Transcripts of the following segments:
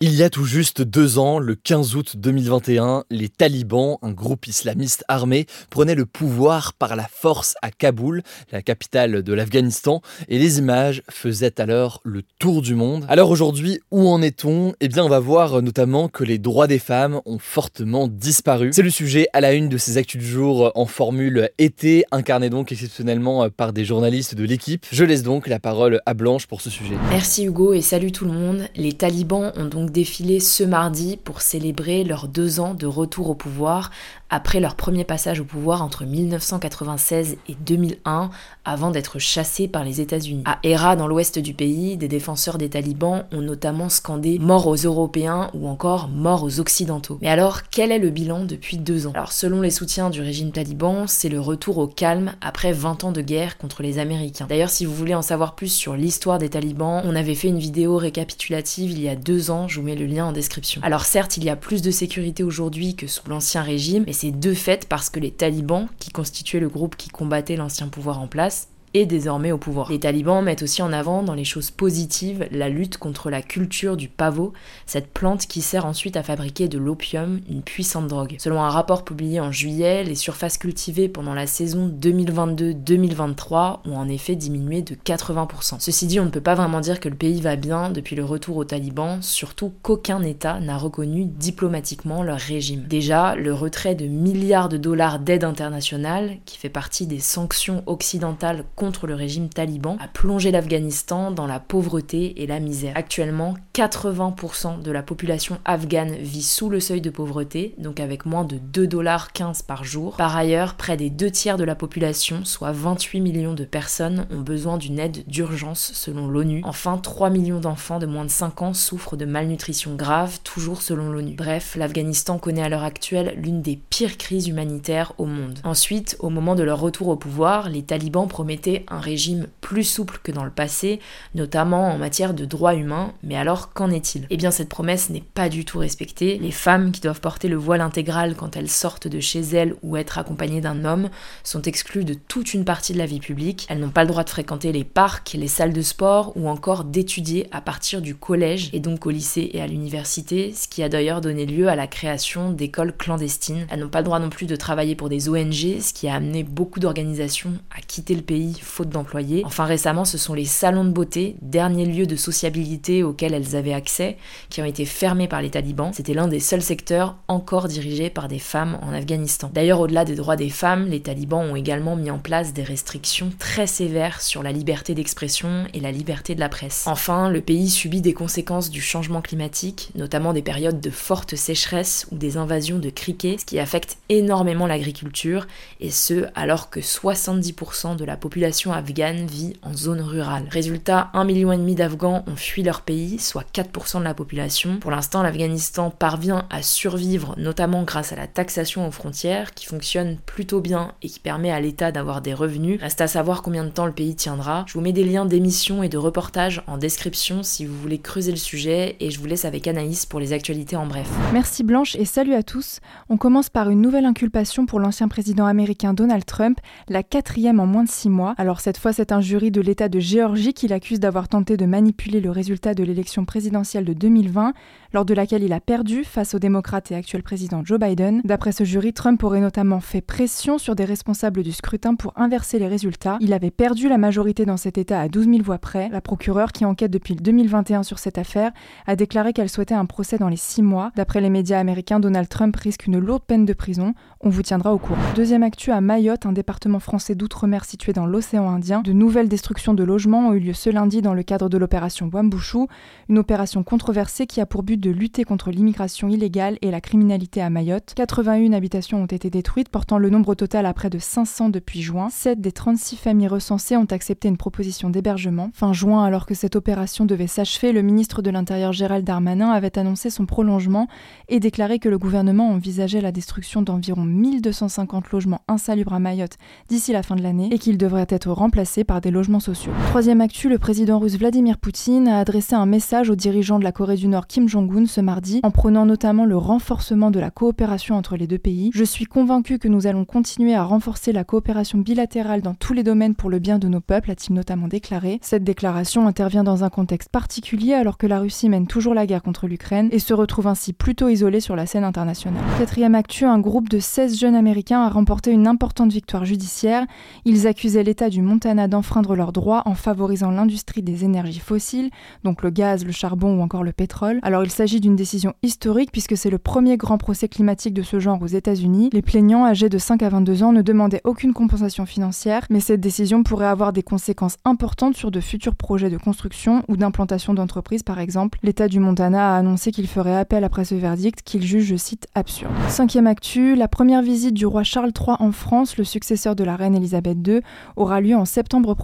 Il y a tout juste deux ans, le 15 août 2021, les talibans, un groupe islamiste armé, prenaient le pouvoir par la force à Kaboul, la capitale de l'Afghanistan, et les images faisaient alors le tour du monde. Alors aujourd'hui, où en est-on? Eh bien, on va voir notamment que les droits des femmes ont fortement disparu. C'est le sujet à la une de ces actus du jour en formule été, incarné donc exceptionnellement par des journalistes de l'équipe. Je laisse donc la parole à Blanche pour ce sujet. Merci Hugo et salut tout le monde. Les talibans ont donc défilé ce mardi pour célébrer leurs deux ans de retour au pouvoir après leur premier passage au pouvoir entre 1996 et 2001 avant d'être chassés par les États-Unis. À Héra, dans l'ouest du pays, des défenseurs des talibans ont notamment scandé mort aux Européens ou encore mort aux Occidentaux. Mais alors, quel est le bilan depuis deux ans? Alors, selon les soutiens du régime taliban, c'est le retour au calme après 20 ans de guerre contre les Américains. D'ailleurs, si vous voulez en savoir plus sur l'histoire des talibans, on avait fait une vidéo récapitulative il y a deux ans, je vous mets le lien en description. Alors certes, il y a plus de sécurité aujourd'hui que sous l'ancien régime, mais c'est de fait parce que les talibans, qui constituaient le groupe qui combattait l'ancien pouvoir en place, est désormais au pouvoir. Les talibans mettent aussi en avant dans les choses positives la lutte contre la culture du pavot, cette plante qui sert ensuite à fabriquer de l'opium, une puissante drogue. Selon un rapport publié en juillet, les surfaces cultivées pendant la saison 2022-2023 ont en effet diminué de 80%. Ceci dit, on ne peut pas vraiment dire que le pays va bien depuis le retour aux talibans, surtout qu'aucun État n'a reconnu diplomatiquement leur régime. Déjà, le retrait de milliards de dollars d'aide internationale, qui fait partie des sanctions occidentales contre le régime taliban a plongé l'Afghanistan dans la pauvreté et la misère. Actuellement, 80% de la population afghane vit sous le seuil de pauvreté, donc avec moins de 2,15$ par jour. Par ailleurs, près des deux tiers de la population, soit 28 millions de personnes, ont besoin d'une aide d'urgence selon l'ONU. Enfin, 3 millions d'enfants de moins de 5 ans souffrent de malnutrition grave, toujours selon l'ONU. Bref, l'Afghanistan connaît à l'heure actuelle l'une des pires crises humanitaires au monde. Ensuite, au moment de leur retour au pouvoir, les talibans promettaient un régime plus souple que dans le passé, notamment en matière de droits humains, mais alors qu'en est-il? Eh bien cette promesse n'est pas du tout respectée. Les femmes qui doivent porter le voile intégral quand elles sortent de chez elles ou être accompagnées d'un homme sont exclues de toute une partie de la vie publique. Elles n'ont pas le droit de fréquenter les parcs, les salles de sport ou encore d'étudier à partir du collège et donc au lycée et à l'université, ce qui a d'ailleurs donné lieu à la création d'écoles clandestines. Elles n'ont pas le droit non plus de travailler pour des ONG, ce qui a amené beaucoup d'organisations à quitter le pays faute d'employés. Récemment, ce sont les salons de beauté, derniers lieux de sociabilité auxquels elles avaient accès, qui ont été fermés par les talibans. C'était l'un des seuls secteurs encore dirigés par des femmes en Afghanistan. D'ailleurs, au-delà des droits des femmes, les talibans ont également mis en place des restrictions très sévères sur la liberté d'expression et la liberté de la presse. Enfin, le pays subit des conséquences du changement climatique, notamment des périodes de forte sécheresse ou des invasions de criquets, ce qui affecte énormément l'agriculture, et ce alors que 70% de la population afghane vit en zone rurale. Résultat, 1,5 million d'Afghans ont fui leur pays, soit 4% de la population. Pour l'instant, l'Afghanistan parvient à survivre, notamment grâce à la taxation aux frontières, qui fonctionne plutôt bien et qui permet à l'État d'avoir des revenus. Reste à savoir combien de temps le pays tiendra. Je vous mets des liens d'émissions et de reportages en description si vous voulez creuser le sujet, et je vous laisse avec Anaïs pour les actualités en bref. Merci Blanche et salut à tous. On commence par une nouvelle inculpation pour l'ancien président américain Donald Trump, la quatrième en moins de six mois. Alors cette fois, c'est un jury de l'État de Géorgie qui l'accuse d'avoir tenté de manipuler le résultat de l'élection présidentielle de 2020, lors de laquelle il a perdu face au démocrate et actuel président Joe Biden. D'après ce jury, Trump aurait notamment fait pression sur des responsables du scrutin pour inverser les résultats. Il avait perdu la majorité dans cet État à 12 000 voix près. La procureure, qui enquête depuis 2021 sur cette affaire, a déclaré qu'elle souhaitait un procès dans les six mois. D'après les médias américains, Donald Trump risque une lourde peine de prison. On vous tiendra au courant. Deuxième actu à Mayotte, un département français d'outre-mer situé dans l'océan Indien. De nouvelles destructions de logements ont eu lieu ce lundi dans le cadre de l'opération Wambushu, une opération controversée qui a pour but de lutter contre l'immigration illégale et la criminalité à Mayotte. 81 habitations ont été détruites, portant le nombre total à près de 500 depuis juin. 7 des 36 familles recensées ont accepté une proposition d'hébergement. Fin juin, alors que cette opération devait s'achever, le ministre de l'Intérieur Gérald Darmanin avait annoncé son prolongement et déclaré que le gouvernement envisageait la destruction d'environ 1250 logements insalubres à Mayotte d'ici la fin de l'année et qu'ils devraient être remplacés par des logements sociaux. Troisième actu, le président russe Vladimir Poutine a adressé un message aux dirigeants de la Corée du Nord Kim Jong-un ce mardi en prenant notamment le renforcement de la coopération entre les deux pays. Je suis convaincu que nous allons continuer à renforcer la coopération bilatérale dans tous les domaines pour le bien de nos peuples, a-t-il notamment déclaré. Cette déclaration intervient dans un contexte particulier alors que la Russie mène toujours la guerre contre l'Ukraine et se retrouve ainsi plutôt isolée sur la scène internationale. Quatrième actu, un groupe de 16 jeunes américains a remporté une importante victoire judiciaire. Ils accusaient l'État du Montana d'enfreindre leurs droits en favorisant l'industrie des énergies fossiles, donc le gaz, le charbon ou encore le pétrole. Alors il s'agit d'une décision historique puisque c'est le premier grand procès climatique de ce genre aux États-Unis. Les plaignants âgés de 5 à 22 ans ne demandaient aucune compensation financière, mais cette décision pourrait avoir des conséquences importantes sur de futurs projets de construction ou d'implantation d'entreprises par exemple. L'État du Montana a annoncé qu'il ferait appel après ce verdict qu'il juge, je cite, absurde. Cinquième actu, la première visite du roi Charles III en France, le successeur de la reine Elisabeth II, aura lieu en septembre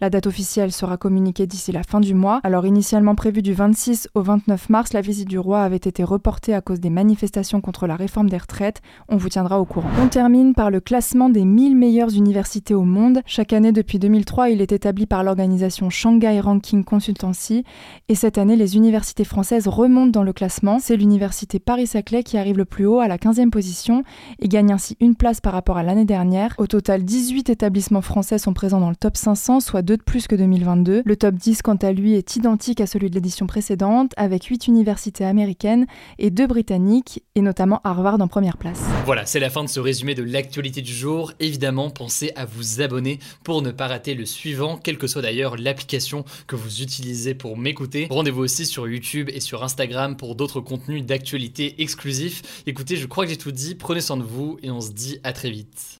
La date officielle sera communiquée d'ici la fin du mois. Alors initialement prévue du 26 au 29 mars, la visite du roi avait été reportée à cause des manifestations contre la réforme des retraites. On vous tiendra au courant. On termine par le classement des 1000 meilleures universités au monde. Chaque année depuis 2003, il est établi par l'organisation Shanghai Ranking Consultancy. Et cette année, les universités françaises remontent dans le classement. C'est l'université Paris-Saclay qui arrive le plus haut à la 15e position et gagne ainsi une place par rapport à l'année dernière. Au total, 18 établissements français sont présents dans le top 500, soit 2 de plus que 2022. Le top 10, quant à lui, est identique à celui de l'édition précédente, avec 8 universités américaines et 2 britanniques, et notamment Harvard en première place. Voilà, c'est la fin de ce résumé de l'actualité du jour. Évidemment, pensez à vous abonner pour ne pas rater le suivant, quelle que soit d'ailleurs l'application que vous utilisez pour m'écouter. Rendez-vous aussi sur YouTube et sur Instagram pour d'autres contenus d'actualité exclusifs. Écoutez, je crois que j'ai tout dit, prenez soin de vous et on se dit à très vite.